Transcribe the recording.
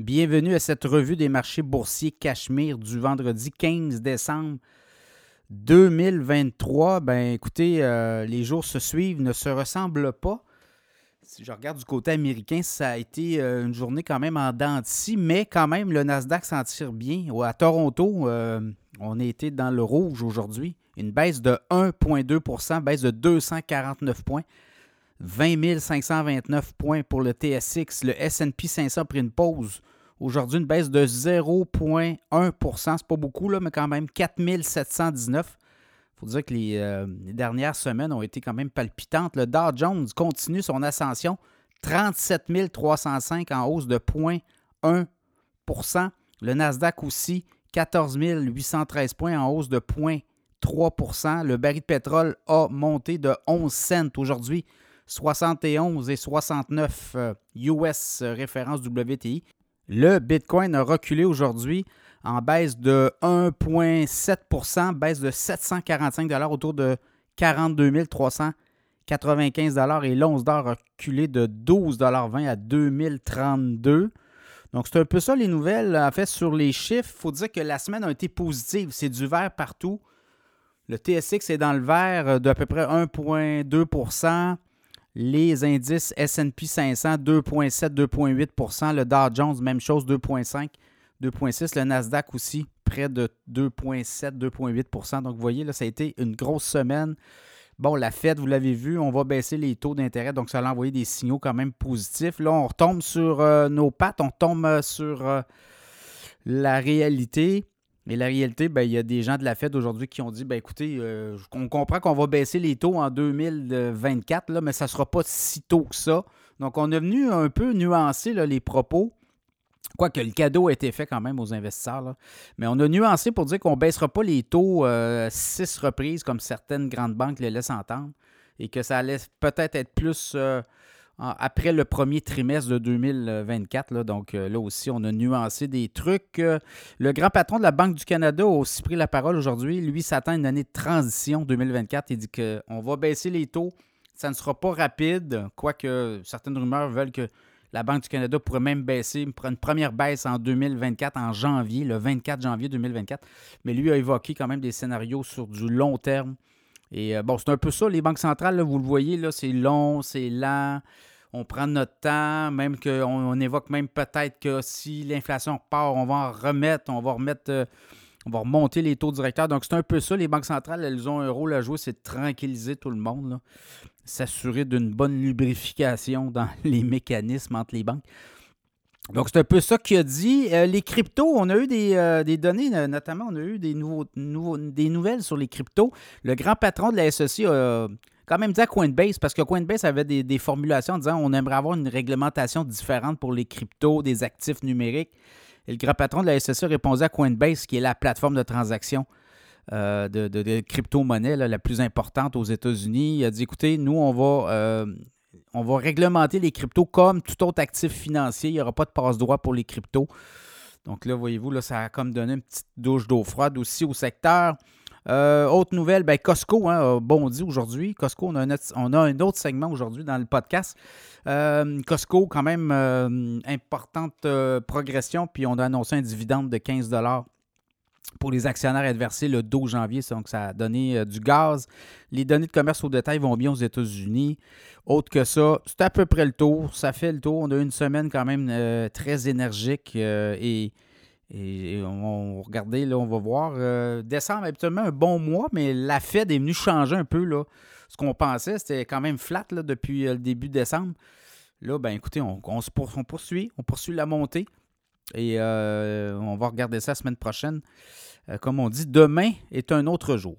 Bienvenue à cette revue des marchés boursiers Cachemire du vendredi 15 décembre 2023. Ben écoutez, euh, les jours se suivent, ne se ressemblent pas. Si je regarde du côté américain, ça a été euh, une journée quand même en dents mais quand même, le Nasdaq s'en tire bien. À Toronto, euh, on a été dans le rouge aujourd'hui. Une baisse de 1,2% baisse de 249 points. 20 529 points pour le TSX. Le SP 500 a pris une pause. Aujourd'hui, une baisse de 0,1% C'est pas beaucoup, mais quand même 4 719 Il faut dire que euh, les, dernières semaines ont été quand même palpitantes. Le Dow Jones continue son ascension. 37 305 en hausse de 0,1% Le Nasdaq aussi, 14 813 points en hausse de 0,3% Le baril de pétrole a monté de 11 cents aujourd'hui. 71 et 69 US euh, référence WTI. Le Bitcoin a reculé aujourd'hui en baisse de 1,7% baisse de 745 autour de 42 395 et l'once d'or a reculé de 12,20 à 2032 donc, c'est un peu ça les nouvelles. En fait, sur les chiffres, il faut dire que la semaine a été positive. C'est du vert partout. Le TSX est dans le vert d'à peu près 1,2 les indices SP 500, 2,7, 2,8% Le Dow Jones, même chose, 2,5, 2,6 Le Nasdaq aussi, près de 2,7, 2,8% Donc, vous voyez, là, ça a été une grosse semaine. Bon, la Fed, vous l'avez vu, on va baisser les taux d'intérêt, donc ça a envoyé des signaux quand même positifs. Là, on retombe sur euh, nos pattes, on tombe euh, sur euh, la réalité. Et la réalité, ben, il y a des gens de la Fed aujourd'hui qui ont dit ben, écoutez, euh, on comprend qu'on va baisser les taux en 2024, là, mais ça ne sera pas si tôt que ça. Donc, on est venu un peu nuancer les propos. Quoique le cadeau a été fait quand même aux investisseurs. Mais on a nuancé pour dire qu'on ne baissera pas les taux euh, six reprises comme certaines grandes banques les laissent entendre. Et que ça allait peut-être être plus euh, après le premier trimestre de 2024. donc euh, là aussi, on a nuancé des trucs. Euh, le grand patron de la Banque du Canada a aussi pris la parole aujourd'hui. Lui s'attend à une année de transition 2024. Il dit qu'on va baisser les taux. Ça ne sera pas rapide, quoique certaines rumeurs veulent que la Banque du Canada pourrait même baisser, une première baisse en 2024, en janvier, le 24 janvier 2024. Mais lui a évoqué quand même des scénarios sur du long terme. Et euh, bon, c'est un peu ça, les banques centrales, vous le voyez, là, c'est long, c'est lent on prend notre temps, même qu'on on évoque même peut-être que si l'inflation repart, on va en remettre, on va remettre, euh, on va remonter les taux directeurs. Donc, c'est un peu ça. Les banques centrales, elles ont un rôle à jouer, c'est de tranquilliser tout le monde, s'assurer d'une bonne lubrification dans les mécanismes entre les banques. Donc, c'est un peu ça qu'il a dit. Euh, les cryptos, on a eu des, euh, données, notamment, on a eu des, nouveaux, nouvelles sur les cryptos. Le grand patron de la SEC a quand même dit à Coinbase, parce que Coinbase avait des, formulations en disant on aimerait avoir une réglementation différente pour les cryptos, des actifs numériques. Et le grand patron de la SSE répondait à Coinbase, qui est la plateforme de transaction euh, de, crypto-monnaie la plus importante aux États-Unis. Il a dit écoutez, nous, on va, euh, on va réglementer les cryptos comme tout autre actif financier. Il n'y aura pas de passe-droit pour les cryptos. Donc là, voyez-vous, là, ça a comme donné une petite douche d'eau froide aussi au secteur. Euh, autre nouvelle, ben Costco hein, a bondi aujourd'hui. Costco, on a, un, autre segment aujourd'hui dans le podcast. Euh, Costco, quand même, euh, importante progression, puis on a annoncé un dividende de 15 pour les actionnaires adversés le 12 janvier. Donc, ça a donné du gaz. Les données de commerce au détail vont bien aux États-Unis. Autre que ça, c'est à peu près le tour. Ça fait le tour. On a eu une semaine quand même très énergique et et on, regardez, là, on va voir. Euh, décembre, habituellement, un bon mois, mais la Fed est venue changer un peu là, ce qu'on pensait. C'était quand même flat là, depuis euh, le début de décembre. Là, ben écoutez, on, poursuit, on poursuit la montée. Et euh, on va regarder ça la semaine prochaine. comme on dit, demain est un autre jour.